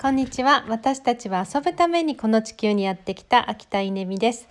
こんにちは。私たちは遊ぶためにこの地球にやってきた秋田稲美です。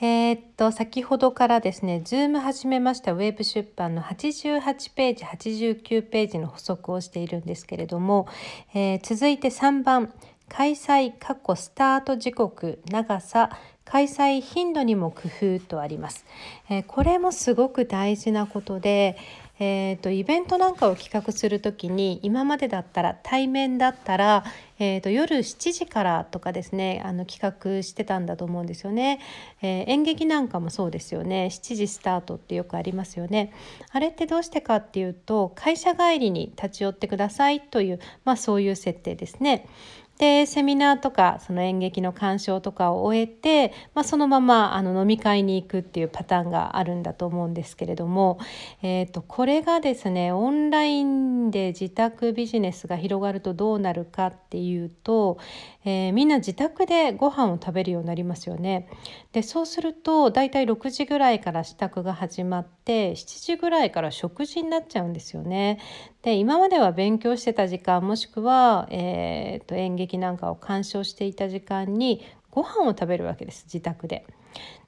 えー、っと先ほどからですね Zoom 始めましたウェブ出版の88ページ89ページの補足をしているんですけれども、えー、続いて3番開催過去スタート時刻長さ開催頻度にも工夫とあります、えー、これもすごく大事なことで、えーと、イベントなんかを企画する時に今までだったら対面だったら、えーと、夜7時からとかですねあの企画してたんだと思うんですよね、えー、演劇なんかもそうですよね。7時スタートってよくありますよね。あれってどうしてかっていうと会社帰りに立ち寄ってくださいという、まあ、そういう設定ですね。でセミナーとかその演劇の鑑賞とかを終えて、まあ、そのままあの飲み会に行くっていうパターンがあるんだと思うんですけれども、えーと、これがですねオンラインで自宅ビジネスが広がるとどうなるかっていうと、えー、みんな自宅でご飯を食べるようになりますよね。でそうするとだいたい6時ぐらいから支度が始まって7時ぐらいから食事になっちゃうんですよね。で今までは勉強してた時間もしくは、えーと演劇なんかを鑑賞していた時間にご飯を食べるわけです自宅で。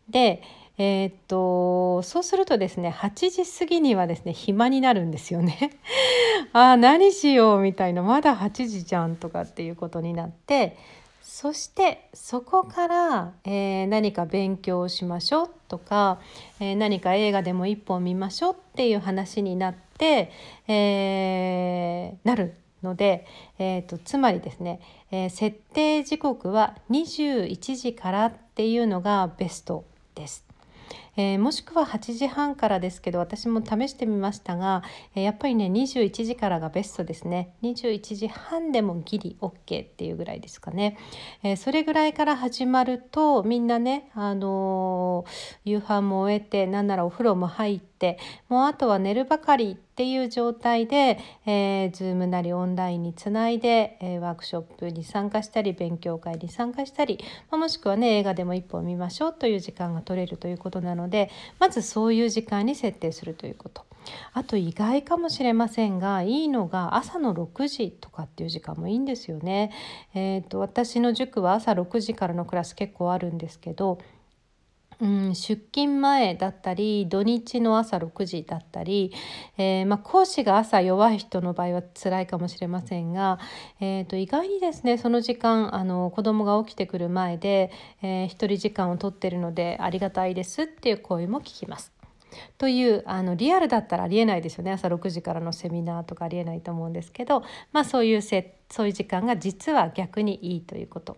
でえー、っとそうするとですね8時過ぎにはですね暇になるんですよね。ああ何しようみたいなまだ8時じゃんとかっていうことになってそしてそこから、えー、何か勉強しましょうとか、えー、何か映画でも一本見ましょうっていう話になって、えー、なるので、えーと、つまりですね、え、設定時刻は21時からっていうのがベストです。えー、もしくは8時半からですけど私も試してみましたが、えー、やっぱりね21時からがベストですね。21時半でもギリ OK っていうぐらいですかね、えー、それぐらいから始まるとみんなね、あの夕飯も終えてなんならお風呂も入ってもうあとは寝るばかりっていう状態で、えー、Zoom なりオンラインにつないで、えー、ワークショップに参加したり勉強会に参加したり、まあ、もしくはね映画でも一本見ましょうという時間が取れるということなのででまずそういう時間に設定するということ。あと意外かもしれませんがいいのが朝の6時とかっていう時間もいいんですよね。えーと私の塾は朝6時からのクラス結構あるんですけどうん、出勤前だったり土日の朝6時だったり、えー、まあ、講師が朝弱い人の場合は辛いかもしれませんが、えー、と意外にですねその時間あの子供が起きてくる前で、えー、一人時間を取ってるのでありがたいですっていう声も聞きます。というあのリアルだったらありえないですよね朝6時からのセミナーとかありえないと思うんですけど、まあ、そういうせそういう時間が実は逆にいいということ。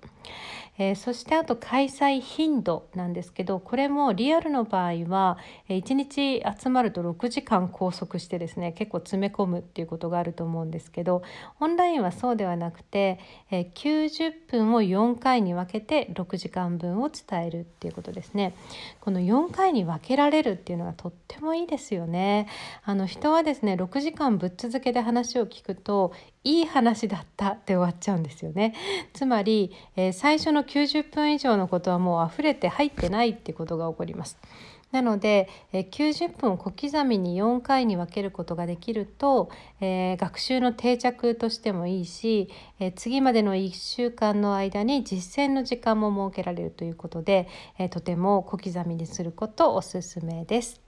えー、そしてあと開催頻度なんですけどこれもリアルの場合は1日集まると6時間拘束してですね結構詰め込むっていうことがあると思うんですけどオンラインはそうではなくて、えー、90分を4回に分けて6時間分を伝えるっていうことですね。この4回に分けられるっていうのがとってもいいですよね。あの人はですね6時間ぶっ続けで話を聞くといい話だったって終わっちゃうんですよね。つまり、えー、最初の90分以上のことはもう溢れて入ってないってことが起こります。なので、えー、90分を小刻みに4回に分けることができると、えー、学習の定着としてもいいし、えー、次までの1週間の間に実践の時間も設けられるということで、えとても小刻みにすることおすすめです。